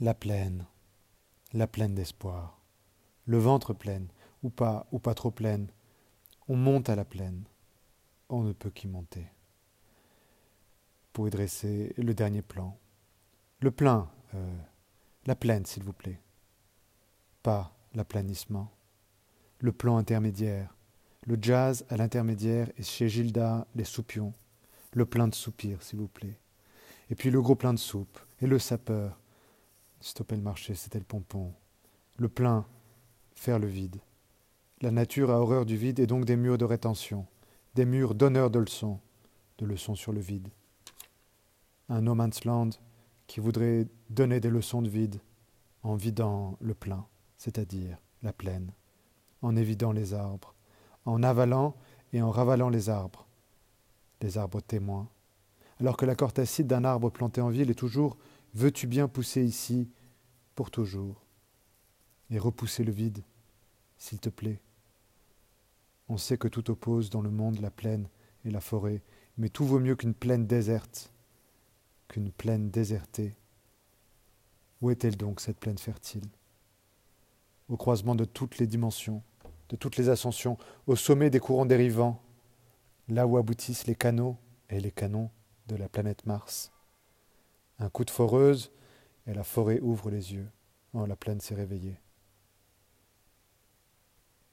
La plaine, la plaine d'espoir, le ventre pleine, ou pas, ou pas trop pleine. On monte à la plaine, on ne peut qu'y monter. Pour y dresser le dernier plan. Le plein, euh, la plaine, s'il vous plaît. Pas l'aplanissement. Le plan intermédiaire. Le jazz à l'intermédiaire et chez Gilda les soupions. Le plein de soupirs, s'il vous plaît. Et puis le gros plein de soupe. Et le sapeur. Stopper le marché, c'était le pompon. Le plein, faire le vide. La nature a horreur du vide et donc des murs de rétention, des murs donneurs de leçons, de leçons sur le vide. Un no man's land qui voudrait donner des leçons de vide en vidant le plein, c'est-à-dire la plaine, en évidant les arbres, en avalant et en ravalant les arbres, les arbres témoins, alors que la cortacide d'un arbre planté en ville est toujours Veux-tu bien pousser ici pour toujours et repousser le vide, s'il te plaît? On sait que tout oppose dans le monde la plaine et la forêt, mais tout vaut mieux qu'une plaine déserte, qu'une plaine désertée. Où est-elle donc, cette plaine fertile? Au croisement de toutes les dimensions, de toutes les ascensions, au sommet des courants dérivants, là où aboutissent les canaux et les canons de la planète Mars. Un coup de foreuse, et la forêt ouvre les yeux. Oh, la plaine s'est réveillée.